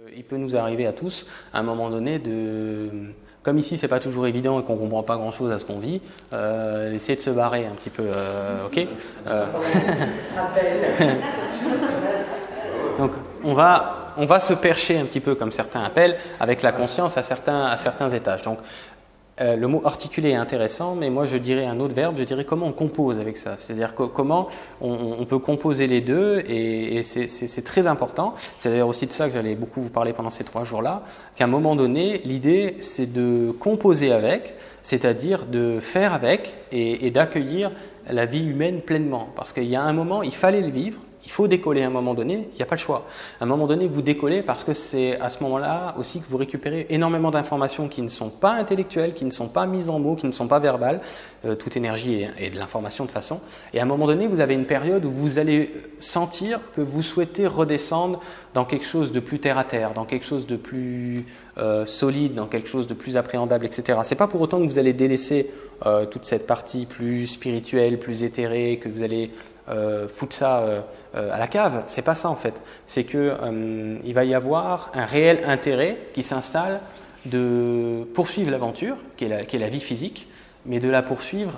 Euh, il peut nous arriver à tous, à un moment donné, de, comme ici c'est pas toujours évident et qu'on comprend pas grand chose à ce qu'on vit, euh, essayer de se barrer un petit peu, euh, ok Donc on va, on va se percher un petit peu comme certains appellent, avec la conscience à certains, à certains étages. Donc euh, le mot articulé est intéressant, mais moi je dirais un autre verbe, je dirais comment on compose avec ça. C'est-à-dire comment on, peut composer les deux, et, c'est très important. C'est d'ailleurs aussi de ça que j'allais beaucoup vous parler pendant ces trois jours-là, qu'à un moment donné, l'idée c'est de composer avec, c'est-à-dire de faire avec et d'accueillir la vie humaine pleinement. Parce qu'il y a un moment, il fallait le vivre, il faut décoller à un moment donné, il n'y a pas le choix. À un moment donné, vous décollez parce que c'est à ce moment-là aussi que vous récupérez énormément d'informations qui ne sont pas intellectuelles, qui ne sont pas mises en mots, qui ne sont pas verbales. Euh, toute énergie est, de l'information de façon. Et à un moment donné, vous avez une période où vous allez sentir que vous souhaitez redescendre dans quelque chose de plus terre à terre, dans quelque chose de plus euh, solide, dans quelque chose de plus appréhendable, etc. C'est pas pour autant que vous allez délaisser euh, toute cette partie plus spirituelle, plus éthérée, que vous allez euh, foutre ça euh, euh, à la cave. C'est pas ça en fait. C'est que il va y avoir un réel intérêt qui s'installe de poursuivre l'aventure, qui, est la vie physique, mais de la poursuivre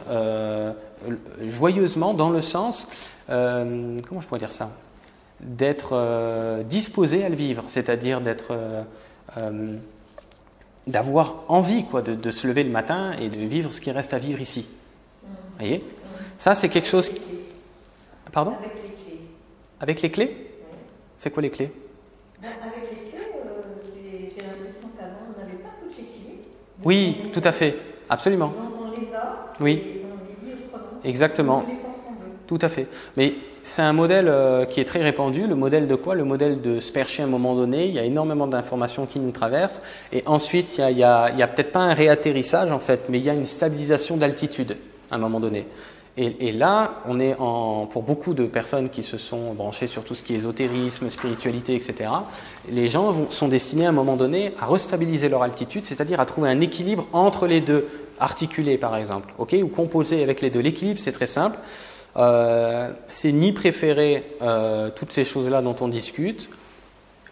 joyeusement dans le sens, comment je pourrais dire ça, d'être disposé à le vivre, c'est-à-dire d'être d'avoir envie quoi, de, de, se lever le matin et de vivre ce qui reste à vivre ici. Vous voyez? Ça, c'est quelque chose. Pardon Avec les clés. Avec les clés C'est quoi les clés ben, Avec les clés, euh, j'ai l'impression qu'avant, on n'avait pas toutes les clés. Oui, tout à fait. Absolument. On, les a. Oui. Et on les dit autrement. Exactement. Tout à fait. Mais c'est un modèle euh, qui est très répandu. Le modèle de quoi? Le modèle de se percher à un moment donné. Il y a énormément d'informations qui nous traversent. Et ensuite, il n'y a, a, a peut-être pas un réatterrissage en fait, mais il y a une stabilisation d'altitude à un moment donné. Et, là, on est en, pour beaucoup de personnes qui se sont branchées sur tout ce qui est ésotérisme, spiritualité, etc., les gens sont destinés à un moment donné à restabiliser leur altitude, c'est-à-dire à trouver un équilibre entre les deux, articulés par exemple, ou composés avec les deux. L'équilibre, c'est très simple. Euh, c'est ni préférer euh, toutes ces choses-là dont on discute,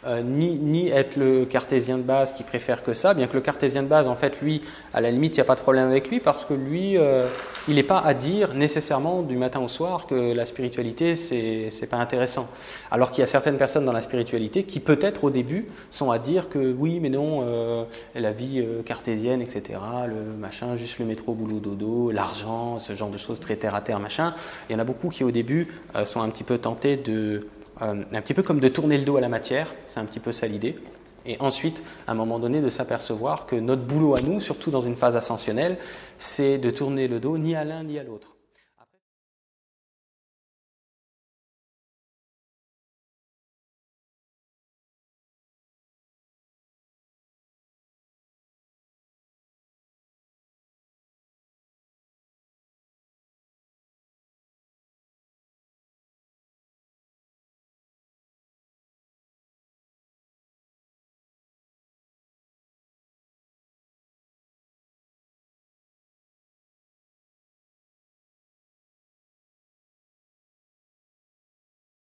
euh, ni, être le cartésien de base qui préfère que ça, bien que le cartésien de base, en fait, lui, à la limite, il n'y a pas de problème avec lui, parce que lui, euh, il n'est pas à dire nécessairement du matin au soir que la spiritualité, c'est n'est pas intéressant. Alors qu'il y a certaines personnes dans la spiritualité qui, peut-être au début, sont à dire que oui, mais non, euh, la vie cartésienne, etc., le machin, juste le métro, boulot, dodo, l'argent, ce genre de choses très terre à terre, machin. Il y en a beaucoup qui, au début, sont un petit peu tentés de euh, un petit peu comme de tourner le dos à la matière, c'est un petit peu ça l'idée. Et ensuite, à un moment donné, de s'apercevoir que notre boulot à nous, surtout dans une phase ascensionnelle, c'est de tourner le dos ni à l'un ni à l'autre.